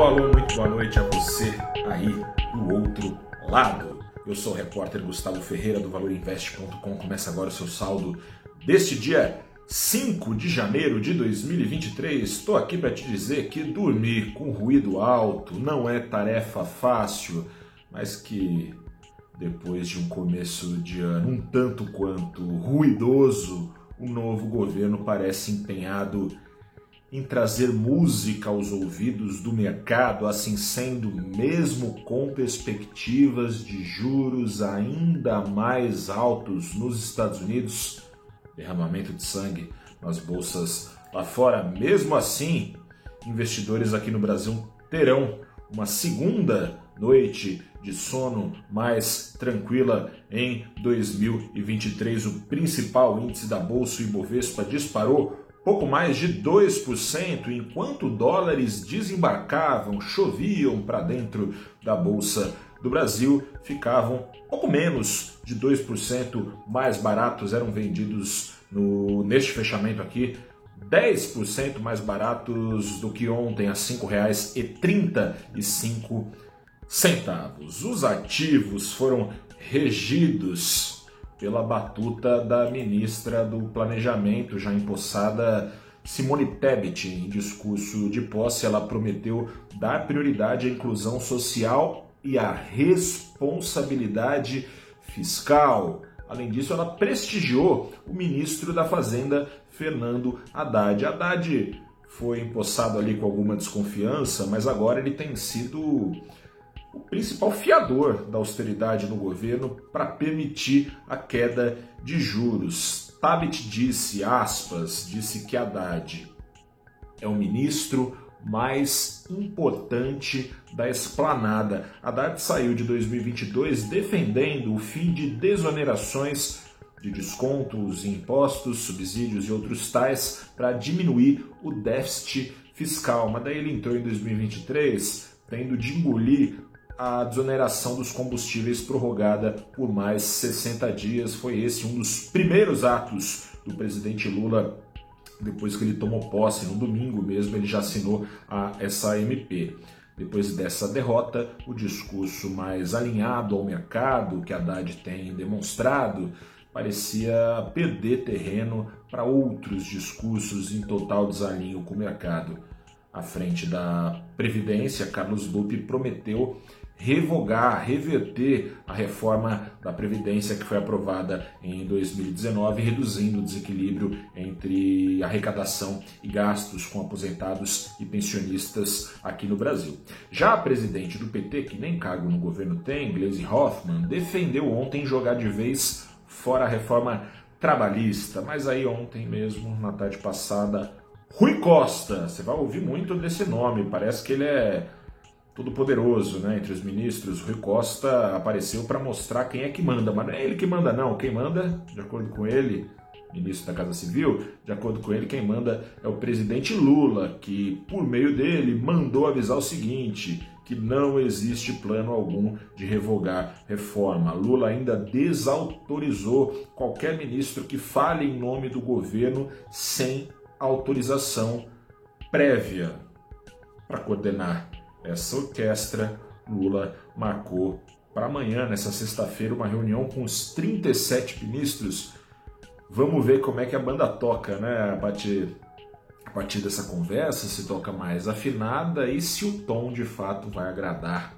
Alô, alô, muito boa noite a você aí do outro lado. Eu sou o repórter Gustavo Ferreira do ValorInvest.com. Começa agora o seu saldo deste dia 5 de janeiro de 2023. Estou aqui para te dizer que dormir com ruído alto não é tarefa fácil, mas que depois de um começo de ano um tanto quanto ruidoso, o novo governo parece empenhado em trazer música aos ouvidos do mercado, assim sendo, mesmo com perspectivas de juros ainda mais altos nos Estados Unidos, derramamento de sangue nas bolsas lá fora. Mesmo assim, investidores aqui no Brasil terão uma segunda noite de sono mais tranquila em 2023. O principal índice da bolsa, o Ibovespa, disparou pouco mais de 2%, enquanto dólares desembarcavam, choviam para dentro da Bolsa do Brasil, ficavam pouco menos de 2% mais baratos, eram vendidos no, neste fechamento aqui 10% mais baratos do que ontem, a R$ 5,35. Os ativos foram regidos pela batuta da ministra do Planejamento, já empossada Simone Tebet. Em discurso de posse, ela prometeu dar prioridade à inclusão social e à responsabilidade fiscal. Além disso, ela prestigiou o ministro da Fazenda, Fernando Haddad. Haddad foi empossado ali com alguma desconfiança, mas agora ele tem sido principal fiador da austeridade no governo para permitir a queda de juros. Tabet disse, aspas, disse que Haddad é o ministro mais importante da esplanada. Haddad saiu de 2022 defendendo o fim de desonerações de descontos, impostos, subsídios e outros tais para diminuir o déficit fiscal. Mas daí ele entrou em 2023 tendo de engolir a desoneração dos combustíveis prorrogada por mais 60 dias. Foi esse um dos primeiros atos do presidente Lula depois que ele tomou posse, no domingo mesmo, ele já assinou a, essa MP. Depois dessa derrota, o discurso mais alinhado ao mercado que Haddad tem demonstrado parecia perder terreno para outros discursos em total desalinho com o mercado. À frente da Previdência, Carlos Lupe prometeu revogar, reverter a reforma da Previdência que foi aprovada em 2019, reduzindo o desequilíbrio entre arrecadação e gastos com aposentados e pensionistas aqui no Brasil. Já a presidente do PT, que nem cargo no governo tem, Gleisi Hoffmann, defendeu ontem jogar de vez fora a reforma trabalhista, mas aí ontem mesmo, na tarde passada, Rui Costa, você vai ouvir muito desse nome, parece que ele é todo poderoso, né? Entre os ministros, Rui Costa apareceu para mostrar quem é que manda, mas não é ele que manda não, quem manda, de acordo com ele, ministro da Casa Civil, de acordo com ele, quem manda é o presidente Lula, que por meio dele mandou avisar o seguinte, que não existe plano algum de revogar reforma. Lula ainda desautorizou qualquer ministro que fale em nome do governo sem autorização prévia para coordenar essa orquestra, Lula marcou para amanhã, nessa sexta-feira, uma reunião com os 37 ministros. Vamos ver como é que a banda toca, né? A partir, a partir dessa conversa, se toca mais afinada e se o tom de fato vai agradar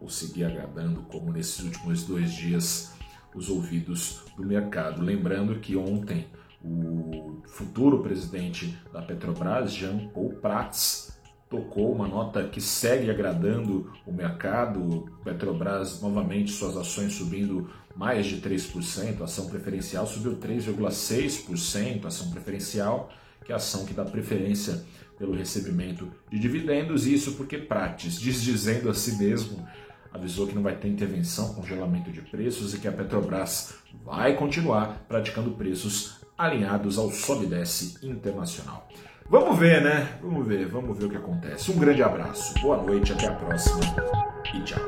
ou seguir agradando, como nesses últimos dois dias, os ouvidos do mercado. Lembrando que ontem o futuro presidente da Petrobras, Jean Paul Prats, tocou uma nota que segue agradando o mercado. Petrobras, novamente, suas ações subindo mais de 3%, a ação preferencial subiu 3,6%, ação preferencial, que é a ação que dá preferência pelo recebimento de dividendos, isso porque Prates, desdizendo a si mesmo, avisou que não vai ter intervenção, congelamento de preços e que a Petrobras vai continuar praticando preços alinhados ao sobe desce internacional. Vamos ver, né? Vamos ver, vamos ver o que acontece. Um grande abraço, boa noite, até a próxima e tchau.